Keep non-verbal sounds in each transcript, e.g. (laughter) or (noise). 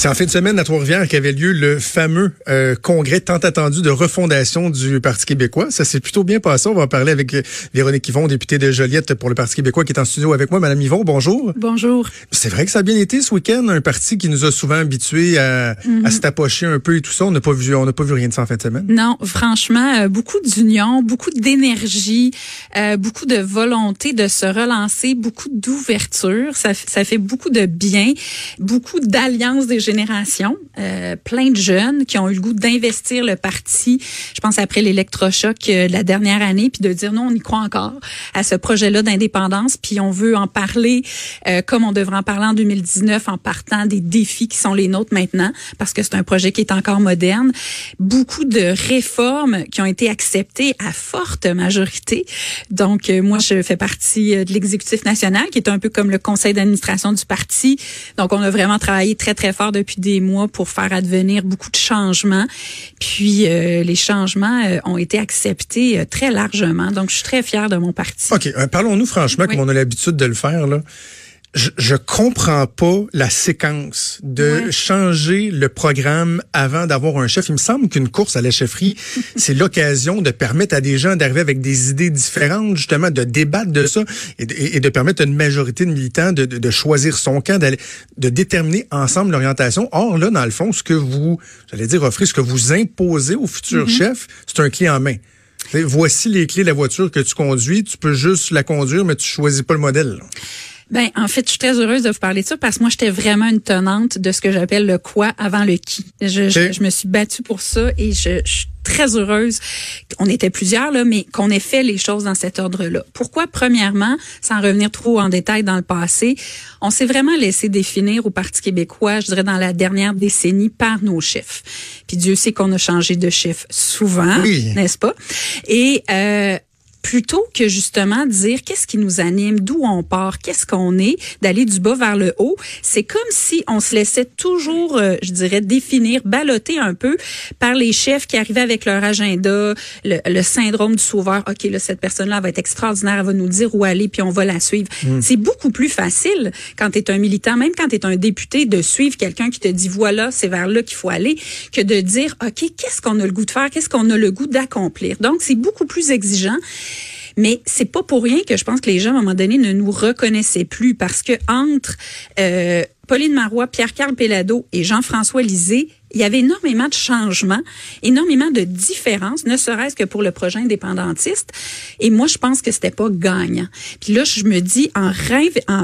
C'est en fin de semaine à Trois-Rivières qu'avait lieu le fameux euh, congrès tant attendu de refondation du Parti québécois. Ça s'est plutôt bien passé. On va en parler avec euh, Véronique Yvon, députée de Joliette pour le Parti québécois, qui est en studio avec moi. Madame Yvon, bonjour. Bonjour. C'est vrai que ça a bien été ce week-end, un parti qui nous a souvent habitués à, Mhm. à un peu et tout ça. On n'a pas vu, on n'a pas vu rien de ça en fin de semaine. Non, franchement, euh, beaucoup d'union, beaucoup d'énergie, euh, beaucoup de volonté de se relancer, beaucoup d'ouverture. Ça, ça fait beaucoup de bien, beaucoup d'alliances des euh, plein de jeunes qui ont eu le goût d'investir le parti. Je pense après l'électrochoc euh, de la dernière année, puis de dire non, on y croit encore à ce projet-là d'indépendance, puis on veut en parler euh, comme on devrait en parler en 2019 en partant des défis qui sont les nôtres maintenant, parce que c'est un projet qui est encore moderne. Beaucoup de réformes qui ont été acceptées à forte majorité. Donc, euh, moi, je fais partie euh, de l'exécutif national, qui est un peu comme le conseil d'administration du parti. Donc, on a vraiment travaillé très, très fort depuis des mois pour faire advenir beaucoup de changements. Puis, euh, les changements euh, ont été acceptés euh, très largement. Donc, je suis très fière de mon parti. OK, parlons-nous franchement, Oui. comme on a l'habitude de le faire, là. Je, je comprends pas la séquence de Ouais. changer le programme avant d'avoir un chef. Il me semble qu'une course à la chefferie, (laughs) c'est l'occasion de permettre à des gens d'arriver avec des idées différentes, justement, de débattre de ça et de, et de permettre à une majorité de militants de, de, de choisir son camp, de déterminer ensemble l'orientation. Or, là, dans le fond, ce que vous, j'allais dire, offrez, ce que vous imposez au futur Mm-hmm. chef, c'est un clé en main. Voici les clés de la voiture que tu conduis. Tu peux juste la conduire, mais tu choisis pas le modèle. là. Ben, en fait, je suis très heureuse de vous parler de ça parce que moi, j'étais vraiment une tenante de ce que j'appelle le quoi avant le qui. Je, je, je me suis battue pour ça et je, je suis très heureuse. On était plusieurs, là, mais qu'on ait fait les choses dans cet ordre-là. Pourquoi? Premièrement, sans revenir trop en détail dans le passé, on s'est vraiment laissé définir au Parti québécois, je dirais, dans la dernière décennie par nos chefs. Puis Dieu sait qu'on a changé de chef souvent, Oui. n'est-ce pas? Et euh, plutôt que justement dire qu'est-ce qui nous anime, d'où on part, qu'est-ce qu'on est, d'aller du bas vers le haut, c'est comme si on se laissait toujours, euh, je dirais, définir, balloter un peu par les chefs qui arrivaient avec leur agenda, le, le syndrome du sauveur. OK, là, cette personne-là va être extraordinaire, elle va nous dire où aller, puis on va la suivre. C'est beaucoup plus facile quand tu es un militant, même quand tu es un député, de suivre quelqu'un qui te dit, voilà, c'est vers là qu'il faut aller, que de dire, OK, qu'est-ce qu'on a le goût de faire, qu'est-ce qu'on a le goût d'accomplir. Donc, c'est beaucoup plus exigeant. Mais c'est pas pour rien que je pense que les gens, à un moment donné, ne nous reconnaissaient plus parce que entre euh, Pauline Marois, Pierre-Carl Pellado et Jean-François Lisée, il y avait énormément de changements, énormément de différences, ne serait-ce que pour le projet indépendantiste. Et moi, je pense que c'était pas gagnant. Puis là, je me dis, en,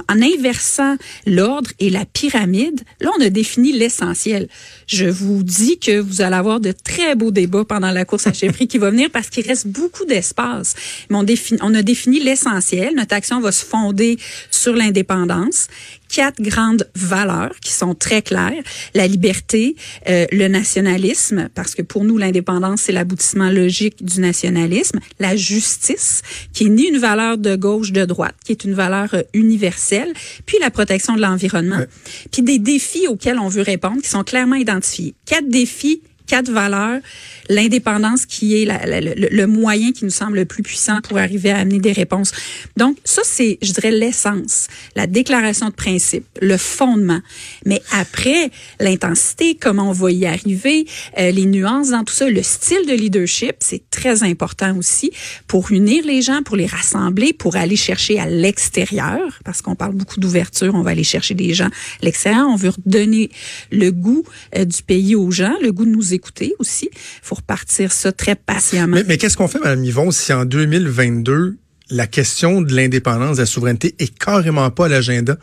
inversant l'ordre et la pyramide, là, on a défini l'essentiel. Je vous dis que vous allez avoir de très beaux débats pendant la course à chefferie qui va venir parce qu'il reste beaucoup d'espace. Mais on, on a défini l'essentiel. Notre action va se fonder sur l'indépendance quatre grandes valeurs qui sont très claires la liberté, euh, le nationalisme parce que pour nous l'indépendance c'est l'aboutissement logique du nationalisme, la justice qui est ni une valeur de gauche de droite, qui est une valeur euh, universelle, puis la protection de l'environnement, Ouais. puis des défis auxquels on veut répondre qui sont clairement identifiés. Quatre défis quatre valeurs, l'indépendance qui est le moyen qui nous semble le plus puissant pour arriver à amener des réponses. Donc ça c'est, je dirais, l'essence, la déclaration de principe, le fondement. Mais après, l'intensité, comment on va y arriver, euh, les nuances dans tout ça, le style de leadership, c'est très important aussi pour unir les gens, pour les rassembler, pour aller chercher à l'extérieur, parce qu'on parle beaucoup d'ouverture, on va aller chercher des gens à l'extérieur, on veut redonner le goût euh, du pays aux gens, le goût de nous écouter aussi. faut repartir ça très patiemment. Mais, mais qu'est-ce qu'on fait, Mme Yvon, si en 2022, la question de l'indépendance, de la souveraineté est carrément pas à l'agenda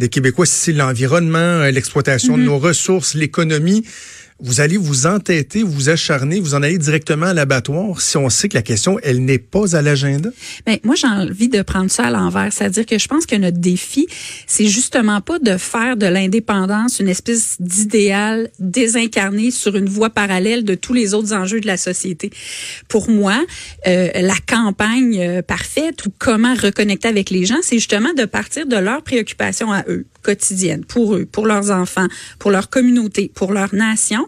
des Québécois, si c'est l'environnement, euh, l'exploitation de nos ressources, l'économie, vous allez vous entêter, vous acharner, vous en allez directement à l'abattoir si on sait que la question, elle n'est pas à l'agenda? Ben, moi, j'ai envie de prendre ça à l'envers. C'est-à-dire que je pense que notre défi, c'est justement pas de faire de l'indépendance une espèce d'idéal désincarné sur une voie parallèle de tous les autres enjeux de la société. Pour moi, euh, la campagne euh, parfaite ou comment reconnecter avec les gens, c'est justement de partir de leurs préoccupations à eux, quotidiennes, pour eux, pour leurs enfants, pour leur communauté, pour leur nation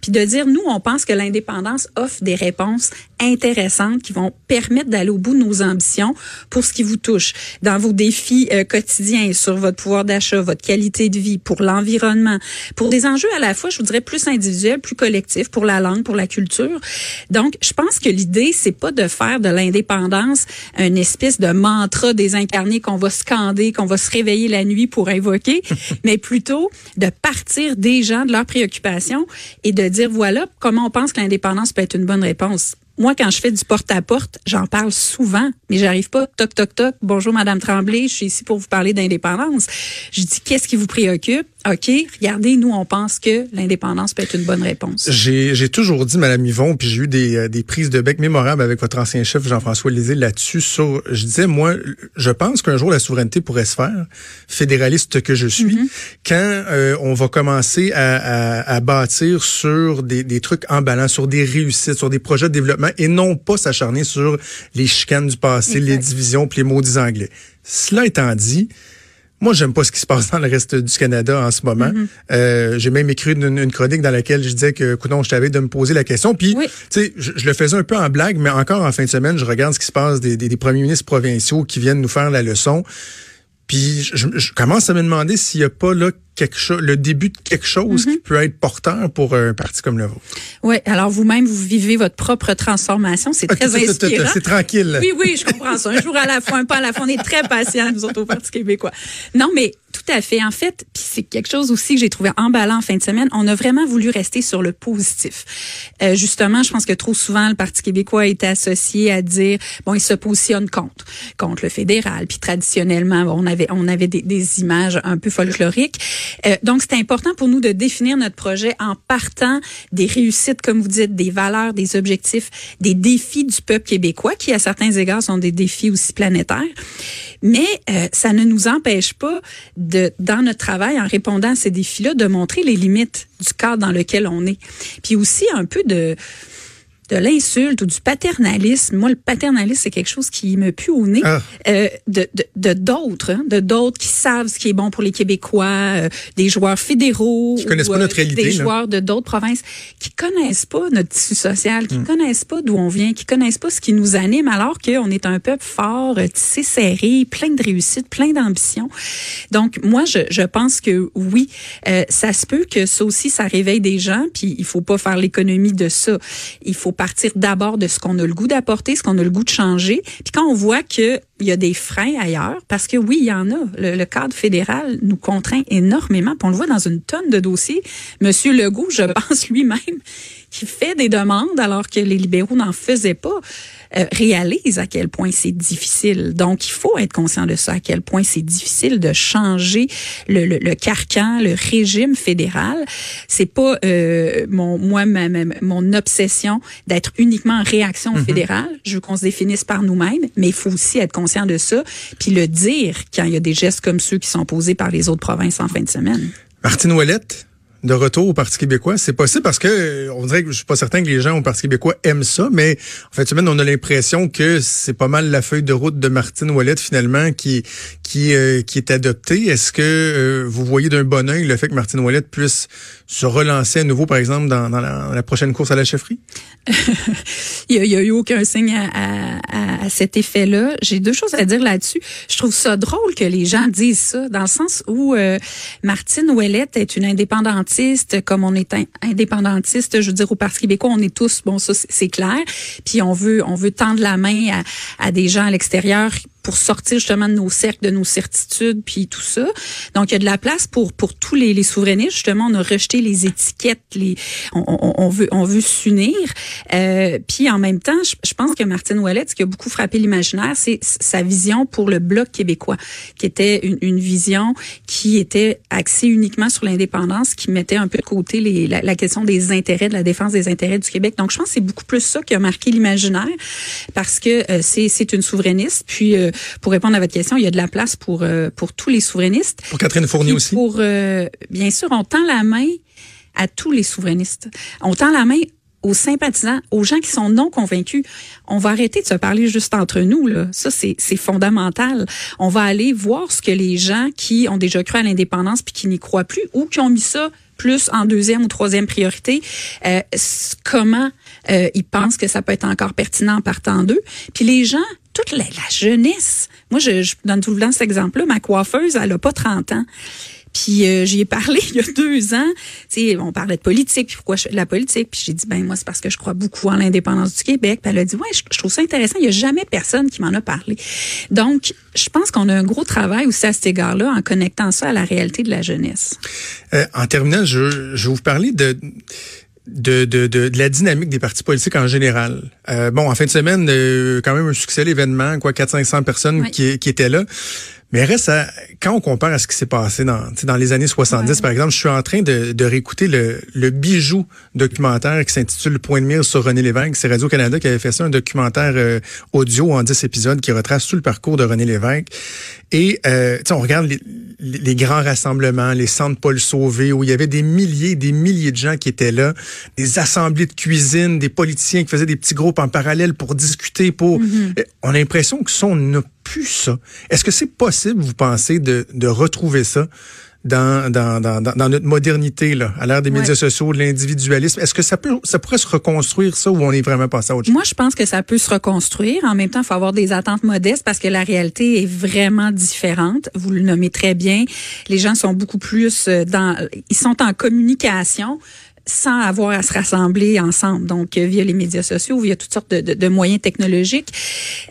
puis de dire, nous, on pense que l'indépendance offre des réponses intéressantes qui vont permettre d'aller au bout de nos ambitions pour ce qui vous touche dans vos défis euh, quotidiens sur votre pouvoir d'achat, votre qualité de vie, pour l'environnement, pour des enjeux à la fois, je vous dirais, plus individuels, plus collectifs, pour la langue, pour la culture. Donc, je pense que l'idée, c'est pas de faire de l'indépendance une espèce de mantra désincarné qu'on va scander, qu'on va se réveiller la nuit pour invoquer, (laughs) mais plutôt de partir des gens, de leurs préoccupations et de dire voilà comment on pense que l'indépendance peut être une bonne réponse. Moi, quand je fais du porte-à-porte, j'en parle souvent, mais j'arrive pas toc toc toc. Bonjour Madame Tremblay, je suis ici pour vous parler d'indépendance. Je dis qu'est-ce qui vous préoccupe? OK, regardez, nous, on pense que l'indépendance peut être une bonne réponse. J'ai toujours dit, Madame Yvon, puis j'ai eu des, euh, des prises de bec mémorables avec votre ancien chef Jean-François Lisée là-dessus. Sur, je disais, moi, je pense qu'un jour la souveraineté pourrait se faire, fédéraliste que je suis, mm-hmm. quand euh, on va commencer à, à, à bâtir sur des, des trucs emballants, sur des réussites, sur des projets de développement, et non pas s'acharner sur les chicanes du passé, les divisions, puis les maudits anglais. Cela étant dit, moi, j'aime pas ce qui se passe dans le reste du Canada en ce moment. Mm-hmm. euh, j'ai même écrit une, chronique dans laquelle je disais que, écoute, je t'avais de me poser la question. Puis, tu sais, je, le faisais un peu en blague, mais encore en fin de semaine, je regarde ce qui se passe des, des premiers ministres provinciaux qui viennent nous faire la leçon. Puis je, je, commence à me demander s'il n'y a pas là quelque chose, le début de quelque chose qui mhm. peut être porteur pour un parti comme le vôtre. Oui, alors vous-même, vous vivez votre propre transformation. C'est très inspirant. C'est tranquille. Oui, oui, je comprends ça. Un jour à la fois, un pas à la fois. On est très patients, nous autres, au Parti québécois. Non, mais tout à fait. En fait, puis c'est quelque chose aussi que j'ai trouvé emballant en fin de semaine. On a vraiment voulu rester sur le positif. Euh, justement, je pense que trop souvent, le Parti québécois a été associé à dire, bon, il se positionne contre, contre le fédéral. Puis traditionnellement, on avait, on avait des, des images un peu folkloriques. Euh, donc, c'est important pour nous de définir notre projet en partant des réussites, comme vous dites, des valeurs, des objectifs, des défis du peuple québécois, qui à certains égards sont des défis aussi planétaires. Mais euh, ça ne nous empêche pas de, dans notre travail, en répondant à ces défis-là, de montrer les limites du cadre dans lequel on est. Puis aussi un peu de de l'insulte ou du paternalisme. Moi, le paternalisme, c'est quelque chose qui me pue au nez. Ah. Euh, de d'autres, de, hein, d'autres qui savent ce qui est bon pour les Québécois, euh, des joueurs fédéraux, qui connaissent pas notre euh, réalité, des joueurs de d'autres provinces, qui connaissent pas notre tissu social, qui hmm. connaissent pas d'où on vient, qui connaissent pas ce qui nous anime, alors qu'on est un peuple fort, tissé serré, plein de réussite, plein d'ambition. Donc, moi, je, je pense que oui, ça se peut que ça aussi, ça réveille des gens, puis il faut pas faire l'économie de ça. Il faut partir d'abord de ce qu'on a le goût d'apporter, ce qu'on a le goût de changer. Puis quand on voit qu'il y a des freins ailleurs, parce que oui, il y en a. Le, cadre fédéral nous contraint énormément. Puis on le voit dans une tonne de dossiers. Monsieur Legault, je pense lui-même, qui fait des demandes alors que les libéraux n'en faisaient pas. Euh, réalise à quel point c'est difficile. Donc, il faut être conscient de ça, à quel point c'est difficile de changer le, le, le, carcan, le régime fédéral. C'est pas euh, mon moi ma, mon obsession d'être uniquement en réaction mm-hmm. fédérale. Je veux qu'on se définisse par nous-mêmes, mais il faut aussi être conscient de ça, puis le dire quand il y a des gestes comme ceux qui sont posés par les autres provinces en fin de semaine. Martine Ouellette, de retour au Parti québécois. C'est possible parce que euh, on dirait que je suis pas certain que les gens au Parti québécois aiment ça, mais en fait, semaine, on a l'impression que c'est pas mal la feuille de route de Martine Ouellette finalement qui qui euh, qui est adoptée. Est-ce que euh, vous voyez d'un bon oeil le fait que Martine Ouellette puisse se relancer à nouveau, par exemple, dans, dans, la, prochaine course à la chefferie? (laughs) il n'y a, eu aucun signe à, à, à cet effet-là. J'ai deux choses à dire là-dessus. Je trouve ça drôle que les gens disent ça, dans le sens où Martine Ouellette est une indépendante comme on est indépendantiste, je veux dire au Parti québécois, on est tous, bon ça c'est clair. Puis on veut on veut tendre la main à, à des gens à l'extérieur pour sortir justement de nos cercles, de nos certitudes, puis tout ça. Donc, il y a de la place pour pour tous les, les souverainistes. Justement, on a rejeté les étiquettes, les on, on, veut on veut s'unir. Euh, puis en même temps, je, pense que Martine Ouellette, ce qui a beaucoup frappé l'imaginaire, c'est sa vision pour le bloc québécois, qui était une, une vision qui était axée uniquement sur l'indépendance, qui mettait un peu de côté les, la, la, question des intérêts, de la défense des intérêts du Québec. Donc, je pense que c'est beaucoup plus ça qui a marqué l'imaginaire parce que euh, c'est, c'est une souverainiste. Puis, euh, pour répondre à votre question, il y a de la place pour, euh, pour tous les souverainistes. Pour Catherine Fournier aussi? Pour, bien sûr, on tend la main à tous les souverainistes. On tend la main aux sympathisants, aux gens qui sont non convaincus. On va arrêter de se parler juste entre nous. Là. Ça, c'est, c'est fondamental. On va aller voir ce que les gens qui ont déjà cru à l'indépendance puis qui n'y croient plus ou qui ont mis ça plus en deuxième ou troisième priorité, euh, comment euh, ils pensent que ça peut être encore pertinent en partant d'eux. Puis les gens, toute la, jeunesse, moi je, donne tout le temps cet exemple-là, ma coiffeuse, elle a pas 30 ans. Puis euh, j'y ai parlé (laughs) il y a deux ans. Sais, on parlait de politique, puis pourquoi je fais de la politique. Puis j'ai dit, ben moi, c'est parce que je crois beaucoup en l'indépendance du Québec. Puis elle a dit, ouais, je, trouve ça intéressant. Il y a jamais personne qui m'en a parlé. Donc, je pense qu'on a un gros travail aussi à cet égard-là en connectant ça à la réalité de la jeunesse. Euh, en terminant, je vais vous parler de de, de, de, la dynamique des partis politiques en général. Euh, bon, en fin de semaine, euh, quand même un succès l'événement, quoi, 400-500 personnes qui, qui étaient là. Mais reste quand on compare à ce qui s'est passé dans, dans les années 70, par exemple, je suis en train de, de réécouter le, le bijou documentaire qui s'intitule Point de mire sur René Lévesque. C'est Radio-Canada qui avait fait ça, un documentaire euh, audio en 10 épisodes qui retrace tout le parcours de René Lévesque. Et euh, on regarde les, les, grands rassemblements, les centres Paul Sauvé, où il y avait des milliers des milliers de gens qui étaient là, des assemblées de cuisine, des politiciens qui faisaient des petits groupes en parallèle pour discuter. pour. Mm-hmm. On a l'impression que ça, on n'a plus ça. Est-ce que c'est possible, vous pensez, de, de retrouver ça? Dans, dans, dans, dans, notre modernité, là, à l'ère des médias sociaux, de l'individualisme? Est-ce que ça peut, ça pourrait se reconstruire ça ou on est vraiment passé à autre chose? Moi, je pense que ça peut se reconstruire. En même temps, il faut avoir des attentes modestes parce que la réalité est vraiment différente. Vous le nommez très bien. Les gens sont beaucoup plus euh, dans, ils sont en communication sans avoir à se rassembler ensemble, donc euh, via les médias sociaux, via toutes sortes de, de, de moyens technologiques.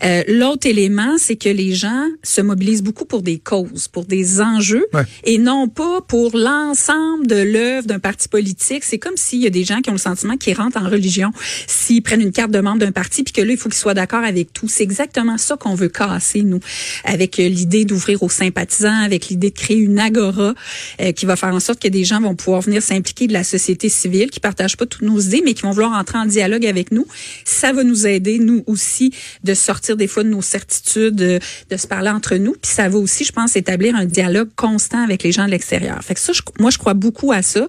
Euh, L'autre élément, c'est que les gens se mobilisent beaucoup pour des causes, pour des enjeux, et non pas pour l'ensemble de l'œuvre d'un parti politique. C'est comme s'il y a des gens qui ont le sentiment qu'ils rentrent en religion s'ils prennent une carte de membre d'un parti, puis que là, il faut qu'ils soient d'accord avec tout. C'est exactement ça qu'on veut casser, nous, avec euh, l'idée d'ouvrir aux sympathisants, avec l'idée de créer une agora euh, qui va faire en sorte que des gens vont pouvoir venir s'impliquer de la société civile qui partagent pas toutes nos idées, mais qui vont vouloir entrer en dialogue avec nous. Ça va nous aider, nous aussi, de sortir des fois de nos certitudes, de, se parler entre nous. Puis ça va aussi, je pense, établir un dialogue constant avec les gens de l'extérieur. Fait que ça, moi, je crois beaucoup à ça.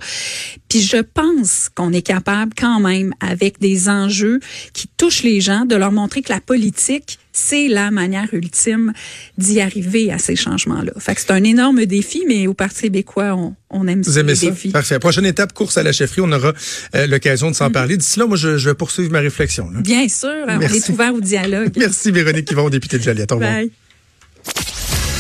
Puis je pense qu'on est capable quand même, avec des enjeux qui touchent les gens, de leur montrer que la politique, c'est la manière ultime d'y arriver à ces changements-là. Fait que c'est un énorme défi, mais au Parti québécois, on, on aime Vous aimez ça? Défis. Parfait. Prochaine étape, course à la chefferie. On aura euh, l'occasion de s'en mm-hmm. parler. D'ici là, moi, je, je, vais poursuivre ma réflexion. Là. Bien sûr. On est ouvert au dialogue. (laughs) Merci, Véronique Yvon, députée de Joliette. Au revoir. Bye.